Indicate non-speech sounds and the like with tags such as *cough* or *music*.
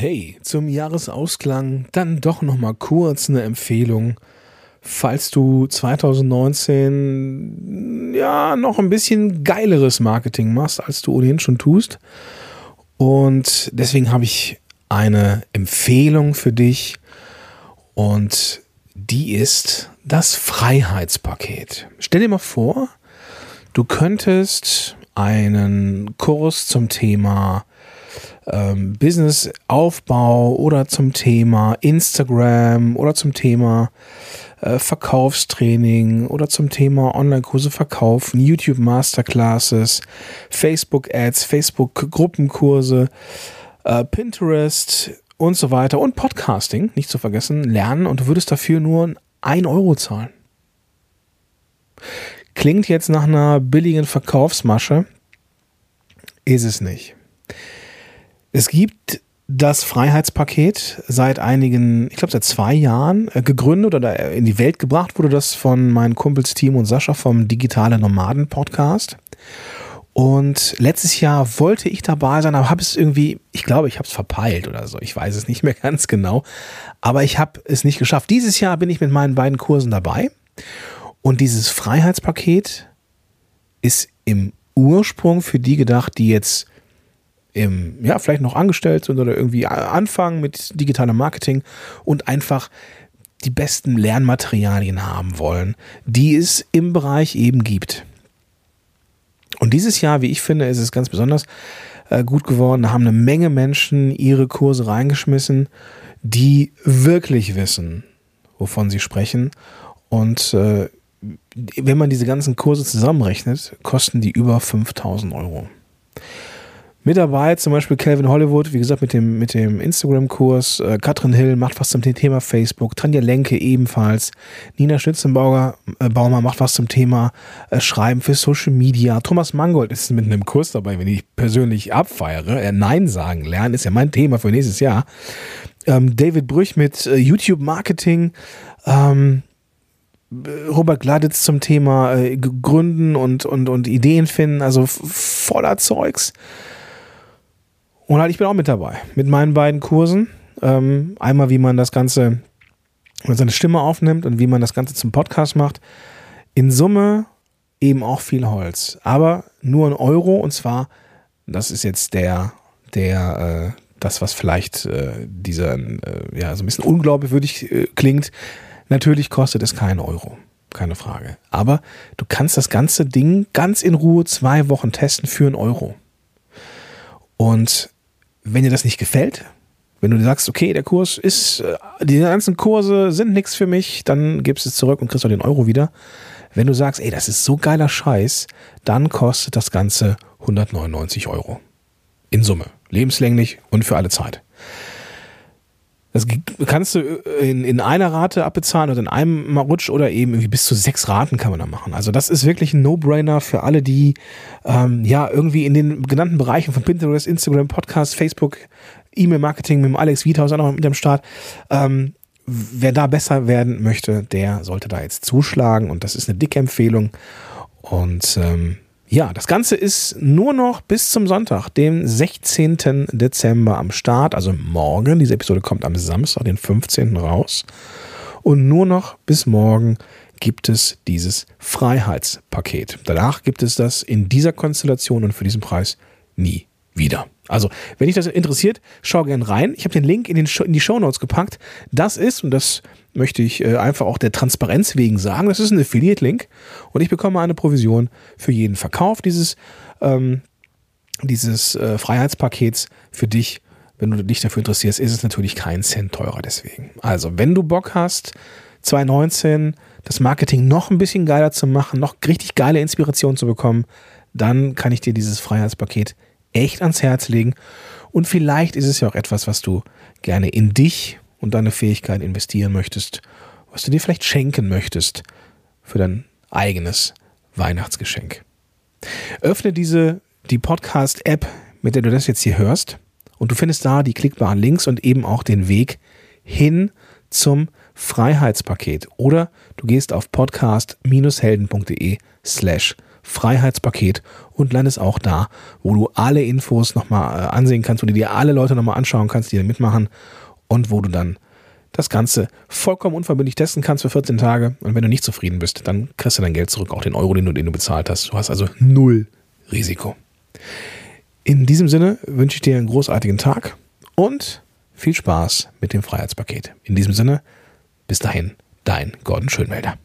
Hey, zum Jahresausklang dann doch noch mal kurz eine Empfehlung. Falls du 2019 ja noch ein bisschen geileres Marketing machst, als du ohnehin schon tust. Und deswegen habe ich eine Empfehlung für dich und die ist das Freiheitspaket. Stell dir mal vor, du könntest einen Kurs zum Thema ähm, Businessaufbau oder zum Thema Instagram oder zum Thema äh, Verkaufstraining oder zum Thema Online-Kurse verkaufen, YouTube Masterclasses, Facebook Ads, Facebook Gruppenkurse, äh, Pinterest und so weiter und Podcasting, nicht zu vergessen, lernen und du würdest dafür nur ein Euro zahlen. Klingt jetzt nach einer billigen Verkaufsmasche, ist es nicht. Es gibt das Freiheitspaket seit einigen, ich glaube seit zwei Jahren äh, gegründet oder in die Welt gebracht wurde das von meinen Kumpels Tim und Sascha vom Digitale Nomaden Podcast. Und letztes Jahr wollte ich dabei sein, aber habe es irgendwie, ich glaube, ich habe es verpeilt oder so. Ich weiß es nicht mehr *laughs* ganz genau. Aber ich habe es nicht geschafft. Dieses Jahr bin ich mit meinen beiden Kursen dabei. Und dieses Freiheitspaket ist im Ursprung für die gedacht, die jetzt im, ja, vielleicht noch angestellt sind oder irgendwie anfangen mit digitalem Marketing und einfach die besten Lernmaterialien haben wollen, die es im Bereich eben gibt. Und dieses Jahr, wie ich finde, ist es ganz besonders äh, gut geworden. Da haben eine Menge Menschen ihre Kurse reingeschmissen, die wirklich wissen, wovon sie sprechen. Und äh, wenn man diese ganzen Kurse zusammenrechnet, kosten die über 5000 Euro. Mit dabei zum Beispiel Calvin Hollywood, wie gesagt, mit dem, mit dem Instagram-Kurs. Äh, Katrin Hill macht was zum Thema Facebook. Tanja Lenke ebenfalls. Nina Schnitzenbauer äh, macht was zum Thema äh, Schreiben für Social Media. Thomas Mangold ist mit einem Kurs dabei, wenn ich persönlich abfeiere. Äh, Nein sagen lernen ist ja mein Thema für nächstes Jahr. Ähm, David Brüch mit äh, YouTube-Marketing. Ähm, Robert Gladitz zum Thema äh, Gründen und, und, und Ideen finden. Also voller Zeugs. Und halt, ich bin auch mit dabei. Mit meinen beiden Kursen. Ähm, einmal, wie man das Ganze, man seine Stimme aufnimmt und wie man das Ganze zum Podcast macht. In Summe eben auch viel Holz. Aber nur ein Euro und zwar, das ist jetzt der, der, äh, das, was vielleicht äh, dieser, äh, ja, so ein bisschen unglaubwürdig äh, klingt. Natürlich kostet es keinen Euro. Keine Frage. Aber du kannst das ganze Ding ganz in Ruhe zwei Wochen testen für einen Euro. Und wenn dir das nicht gefällt, wenn du sagst, okay, der Kurs ist, äh, die ganzen Kurse sind nichts für mich, dann gibst du es zurück und kriegst auch den Euro wieder. Wenn du sagst, ey, das ist so geiler Scheiß, dann kostet das Ganze 199 Euro. In Summe. Lebenslänglich und für alle Zeit. Das kannst du äh, in, in einer Rate abbezahlen oder in einem Rutsch oder eben irgendwie bis zu sechs Raten kann man da machen. Also das ist wirklich ein No-Brainer für alle, die ähm, ja irgendwie in den genannten Bereichen von Pinterest, Instagram, Podcast, Facebook, E-Mail-Marketing mit dem Alex Wiethaus auch noch mit dem Start. Ähm, wer da besser werden möchte, der sollte da jetzt zuschlagen und das ist eine dicke Empfehlung. Und ähm, ja, das Ganze ist nur noch bis zum Sonntag, dem 16. Dezember am Start, also morgen. Diese Episode kommt am Samstag, den 15. raus. Und nur noch bis morgen gibt es dieses Freiheitspaket. Danach gibt es das in dieser Konstellation und für diesen Preis nie wieder. Also, wenn dich das interessiert, schau gern rein. Ich habe den Link in, den in die Show Notes gepackt. Das ist, und das möchte ich äh, einfach auch der Transparenz wegen sagen, das ist ein Affiliate-Link und ich bekomme eine Provision für jeden Verkauf dieses, ähm, dieses äh, Freiheitspakets für dich. Wenn du dich dafür interessierst, ist es natürlich kein Cent teurer deswegen. Also, wenn du Bock hast, 2019 das Marketing noch ein bisschen geiler zu machen, noch richtig geile Inspiration zu bekommen, dann kann ich dir dieses Freiheitspaket echt ans Herz legen. Und vielleicht ist es ja auch etwas, was du gerne in dich und deine Fähigkeit investieren möchtest, was du dir vielleicht schenken möchtest für dein eigenes Weihnachtsgeschenk. Öffne diese, die Podcast-App, mit der du das jetzt hier hörst, und du findest da die klickbaren Links und eben auch den Weg hin zum Freiheitspaket. Oder du gehst auf podcast-helden.de slash Freiheitspaket und landest auch da, wo du alle Infos nochmal äh, ansehen kannst, wo du dir alle Leute nochmal anschauen kannst, die da mitmachen und wo du dann das Ganze vollkommen unverbindlich testen kannst für 14 Tage. Und wenn du nicht zufrieden bist, dann kriegst du dein Geld zurück, auch den Euro, den du, den du bezahlt hast. Du hast also null Risiko. In diesem Sinne wünsche ich dir einen großartigen Tag und viel Spaß mit dem Freiheitspaket. In diesem Sinne, bis dahin, dein Gordon Schönwälder.